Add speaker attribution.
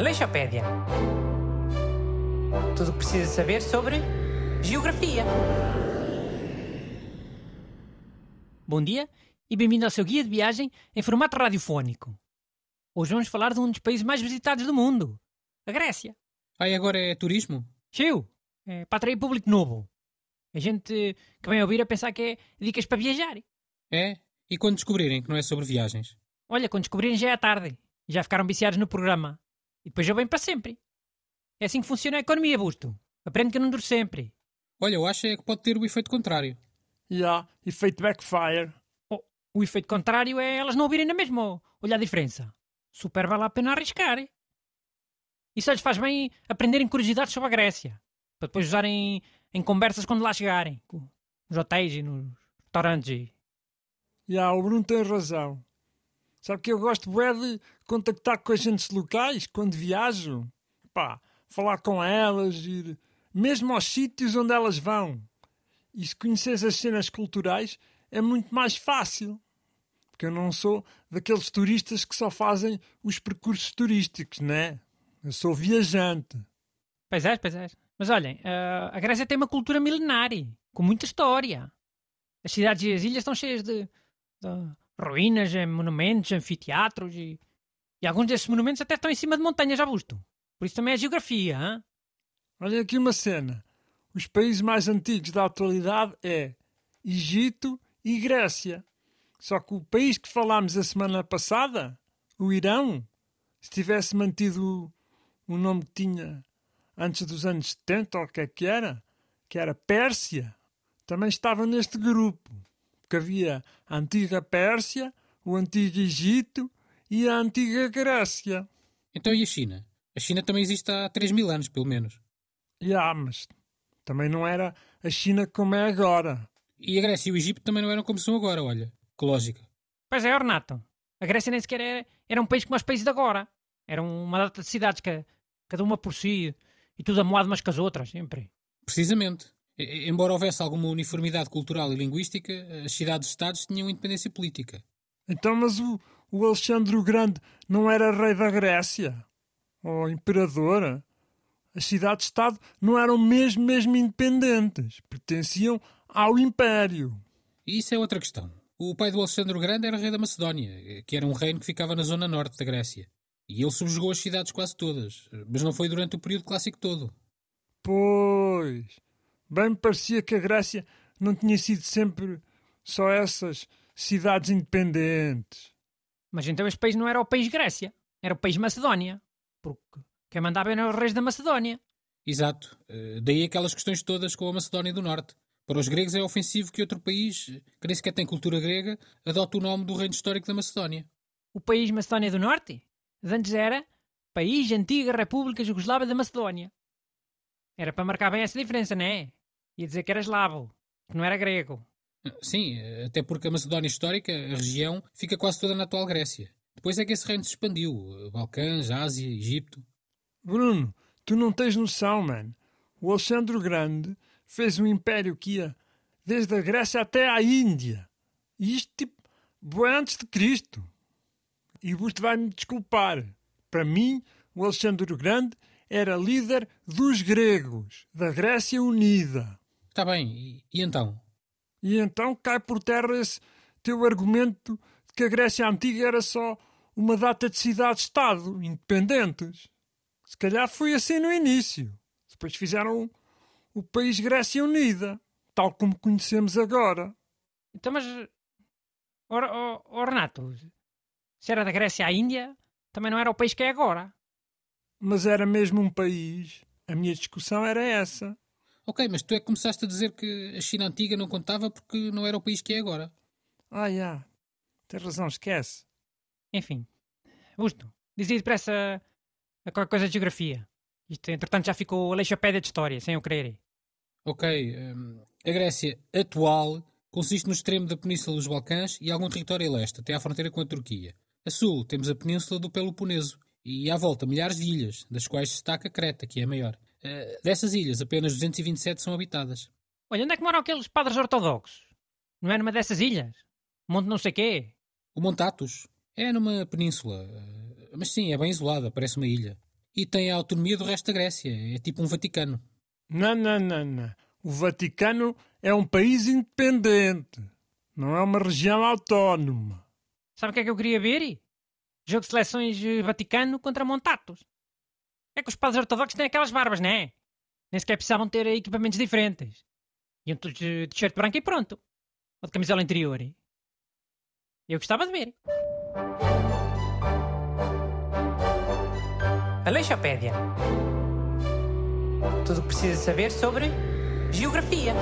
Speaker 1: Aleixopédia. Tudo o que precisa saber sobre geografia.
Speaker 2: Bom dia e bem-vindo ao seu guia de viagem em formato radiofónico. Hoje vamos falar de um dos países mais visitados do mundo, a Grécia.
Speaker 3: Ah, e agora é turismo?
Speaker 2: Chiu, é para atrair público novo. A gente que vem ouvir a pensar que é dicas para viajar.
Speaker 3: É? E quando descobrirem que não é sobre viagens?
Speaker 2: Olha, quando descobrirem já é tarde. Já ficaram viciados no programa. E depois já vem para sempre. É assim que funciona a economia, Busto. Aprende que não dure sempre.
Speaker 3: Olha, eu acho é que pode ter o efeito contrário.
Speaker 4: Já, efeito backfire.
Speaker 2: Oh, o efeito contrário é elas não ouvirem na mesma. Olha a diferença. Super vale a pena arriscar. Isso lhes faz bem aprenderem curiosidades sobre a Grécia. Para depois usarem em conversas quando lá chegarem. Nos hotéis e nos restaurantes. E...
Speaker 4: Já, o Bruno tem razão. Sabe que eu gosto bem de contactar com agentes locais quando viajo. Pá, falar com elas, ir mesmo aos sítios onde elas vão. E se conheces as cenas culturais é muito mais fácil. Porque eu não sou daqueles turistas que só fazem os percursos turísticos, né? Eu sou viajante.
Speaker 2: Pois é, pois é. Mas olhem, a Grécia tem uma cultura milenária, com muita história. As cidades e as ilhas estão cheias de, de ruínas, monumentos, anfiteatros e, e alguns desses monumentos até estão em cima de montanhas, já busto. Por isso também é geografia, hein?
Speaker 4: Olha aqui uma cena. Os países mais antigos da atualidade é Egito e Grécia. Só que o país que falámos a semana passada, o Irão, se tivesse mantido o nome que tinha antes dos anos 70, ou o que é que era, que era Pérsia, também estava neste grupo. Porque havia a antiga Pérsia, o antigo Egito e a antiga Grécia.
Speaker 3: Então e a China? A China também existe há 3 mil anos, pelo menos.
Speaker 4: Já, mas também não era a China como é agora.
Speaker 3: E a Grécia e o Egito também não eram como são agora, olha. Que lógica.
Speaker 2: Pois é, Renato. A Grécia nem sequer era, era um país como os países de agora. Eram uma data de cidades, que, cada uma por si, e tudo amoado umas com as outras, sempre.
Speaker 3: Precisamente. Embora houvesse alguma uniformidade cultural e linguística, as cidades-estados tinham independência política.
Speaker 4: Então, mas o, o Alexandre o Grande não era rei da Grécia? Ou imperador? As cidades-estado não eram mesmo, mesmo independentes. Pertenciam ao Império.
Speaker 3: Isso é outra questão. O pai do Alexandre o Grande era rei da Macedónia, que era um reino que ficava na zona norte da Grécia. E ele subjugou as cidades quase todas, mas não foi durante o período clássico todo.
Speaker 4: Pois. Bem me parecia que a Grécia não tinha sido sempre só essas cidades independentes.
Speaker 2: Mas então este país não era o país Grécia, era o país Macedónia. Porque quem mandava eram os reis da Macedónia.
Speaker 3: Exato. Daí aquelas questões todas com a Macedónia do Norte. Para os gregos é ofensivo que outro país, que nem sequer tem cultura grega, adote o nome do reino histórico da Macedónia.
Speaker 2: O país Macedónia do Norte? Antes era País Antiga República Jugoslava da Macedónia. Era para marcar bem essa diferença, não é? Ia dizer que era eslavo, que não era grego.
Speaker 3: Sim, até porque a Macedónia histórica, a região, fica quase toda na atual Grécia. Depois é que esse reino se expandiu. Balcãs, Ásia, Egito.
Speaker 4: Bruno, tu não tens noção, man. O Alexandre Grande fez um império que ia desde a Grécia até à Índia. E isto, tipo, bem antes de Cristo. E Busto vai-me desculpar. Para mim, o Alexandre Grande era líder dos gregos, da Grécia Unida.
Speaker 3: Está bem, e, e, então?
Speaker 4: E então cai por terra esse teu argumento de que a Grécia Antiga era só uma data de cidade-estado, independentes. Se calhar foi assim no início. Depois fizeram o país Grécia Unida, tal como conhecemos agora.
Speaker 2: Então, mas. Ora, oh, oh, Renato, se era da Grécia à Índia, também não era o país que é agora
Speaker 4: mas era mesmo um país. A minha discussão era essa.
Speaker 3: Ok, mas tu é que começaste a dizer que a China antiga não contava porque não era o país que é agora.
Speaker 4: Ah, já. Yeah. Tens razão, esquece.
Speaker 2: Enfim. Busto, dizia depressa a qualquer coisa de geografia. Isto, entretanto, já ficou a leixopédia de história, sem eu querer.
Speaker 3: Ok. Um, a Grécia atual consiste no extremo da Península dos Balcãs e algum território a leste, até à fronteira com a Turquia. A sul temos a Península do Peloponeso, e à volta milhares de ilhas, das quais destaca Creta, que é a maior. Uh, dessas ilhas, apenas 227 são habitadas.
Speaker 2: Olha, onde é que moram aqueles padres ortodoxos? Não é numa dessas ilhas? Monte não sei quê?
Speaker 3: O Monte Athos. É numa península. Uh, mas sim, é bem isolada, parece uma ilha. E tem a autonomia do resto da Grécia. É tipo um Vaticano.
Speaker 4: Não, não, não, não. O Vaticano é um país independente. Não é uma região autónoma.
Speaker 2: Sabe o que é que eu queria ver? Jogo de seleções eh, Vaticano contra Montatos. É que os padres ortodoxos têm aquelas barbas, não é? Nem sequer precisavam ter equipamentos diferentes. Iam todos de t-shirt branco e pronto. Ou de camisola interior. Eu gostava de ver.
Speaker 1: Aleixopédia. Tudo o que precisa saber sobre geografia.